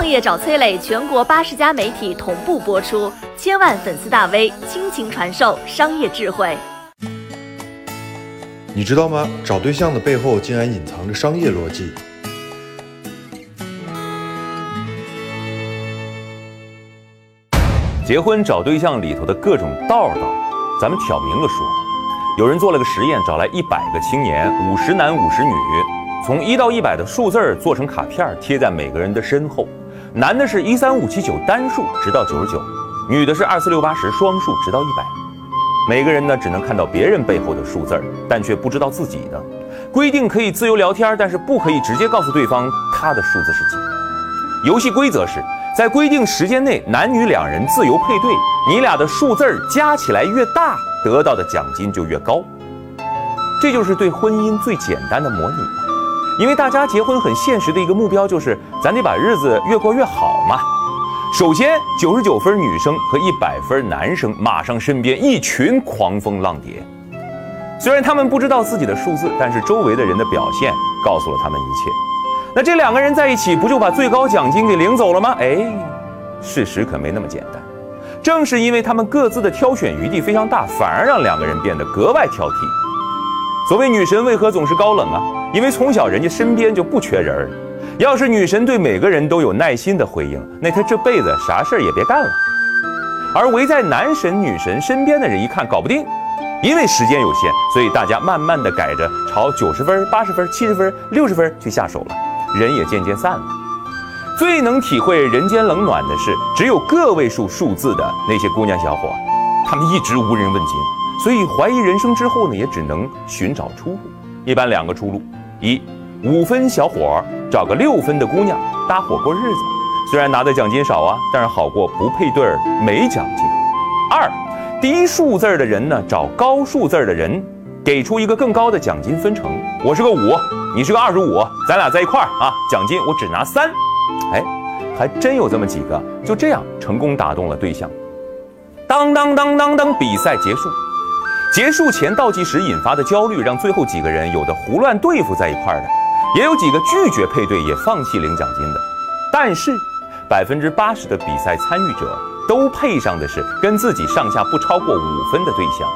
创业找崔磊，全国八十家媒体同步播出，千万粉丝大 V 倾情传授商业智慧。你知道吗？找对象的背后竟然隐藏着商业逻辑。结婚找对象里头的各种道道，咱们挑明了说。有人做了个实验，找来一百个青年，五十男五十女，从一到一百的数字做成卡片，贴在每个人的身后。男的是一三五七九单数，直到九十九；女的是二四六八十双数，直到一百。每个人呢，只能看到别人背后的数字儿，但却不知道自己的。规定可以自由聊天，但是不可以直接告诉对方他的数字是几。游戏规则是在规定时间内，男女两人自由配对，你俩的数字儿加起来越大。得到的奖金就越高，这就是对婚姻最简单的模拟。因为大家结婚很现实的一个目标就是，咱得把日子越过越好嘛。首先，九十九分女生和一百分男生马上身边一群狂蜂浪蝶，虽然他们不知道自己的数字，但是周围的人的表现告诉了他们一切。那这两个人在一起，不就把最高奖金给领走了吗？哎，事实可没那么简单。正是因为他们各自的挑选余地非常大，反而让两个人变得格外挑剔。所谓女神为何总是高冷啊？因为从小人家身边就不缺人儿。要是女神对每个人都有耐心的回应，那她这辈子啥事儿也别干了。而围在男神女神身边的人一看搞不定，因为时间有限，所以大家慢慢的改着朝九十分、八十分、七十分、六十分去下手了，人也渐渐散了。最能体会人间冷暖的是，只有个位数数字的那些姑娘小伙，他们一直无人问津，所以怀疑人生之后呢，也只能寻找出路。一般两个出路：一，五分小伙找个六分的姑娘搭伙过日子，虽然拿的奖金少啊，但是好过不配对儿没奖金；二，低数字的人呢找高数字的人，给出一个更高的奖金分成。我是个五，你是个二十五，咱俩在一块儿啊，奖金我只拿三。哎，还真有这么几个，就这样成功打动了对象。当当当当当，比赛结束。结束前倒计时引发的焦虑，让最后几个人有的胡乱对付在一块儿的，也有几个拒绝配对，也放弃领奖金的。但是，百分之八十的比赛参与者都配上的是跟自己上下不超过五分的对象，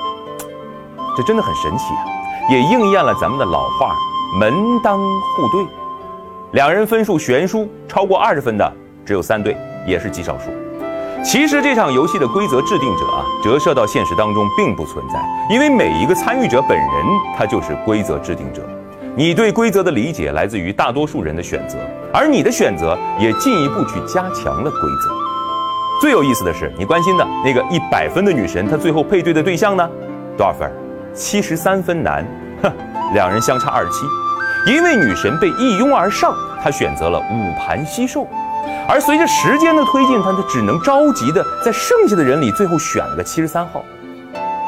这真的很神奇啊！也应验了咱们的老话：门当户对。两人分数悬殊，超过二十分的只有三对，也是极少数。其实这场游戏的规则制定者啊，折射到现实当中并不存在，因为每一个参与者本人他就是规则制定者。你对规则的理解来自于大多数人的选择，而你的选择也进一步去加强了规则。最有意思的是，你关心的那个一百分的女神，她最后配对的对象呢？多少分？七十三分男，哼，两人相差二七。因为女神被一拥而上，她选择了五盘惜售，而随着时间的推进，她只能着急的在剩下的人里最后选了个七十三号。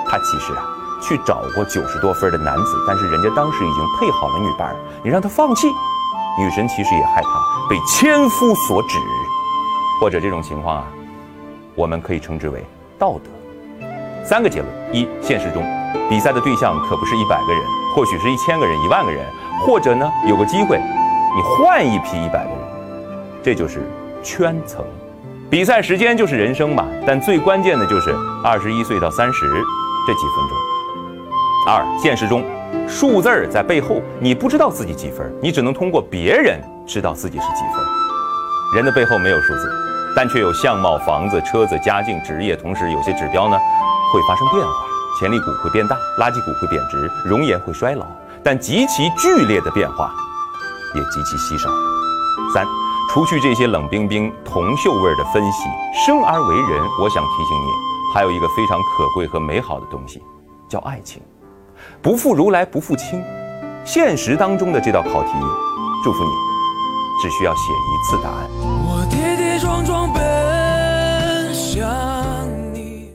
他其实啊，去找过九十多分的男子，但是人家当时已经配好了女伴，你让他放弃，女神其实也害怕被千夫所指，或者这种情况啊，我们可以称之为道德。三个结论：一，现实中比赛的对象可不是一百个人，或许是一千个人、一万个人。或者呢，有个机会，你换一批一百个，这就是圈层。比赛时间就是人生嘛，但最关键的就是二十一岁到三十这几分钟。二，现实中，数字儿在背后，你不知道自己几分，你只能通过别人知道自己是几分。人的背后没有数字，但却有相貌、房子、车子、家境、职业，同时有些指标呢会发生变化，潜力股会变大，垃圾股会贬值，容颜会衰老。但极其剧烈的变化，也极其稀少。三，除去这些冷冰冰铜锈味的分析，生而为人，我想提醒你，还有一个非常可贵和美好的东西，叫爱情。不负如来不负卿，现实当中的这道考题，祝福你，只需要写一次答案。我跌跌撞撞奔向你。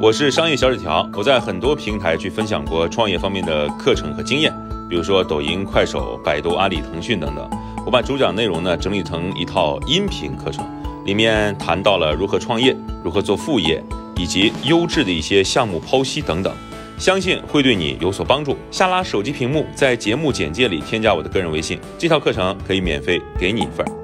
我是商业小纸条，我在很多平台去分享过创业方面的课程和经验，比如说抖音、快手、百度、阿里、腾讯等等。我把主讲内容呢整理成一套音频课程，里面谈到了如何创业、如何做副业，以及优质的一些项目剖析等等。相信会对你有所帮助。下拉手机屏幕，在节目简介里添加我的个人微信，这套课程可以免费给你一份。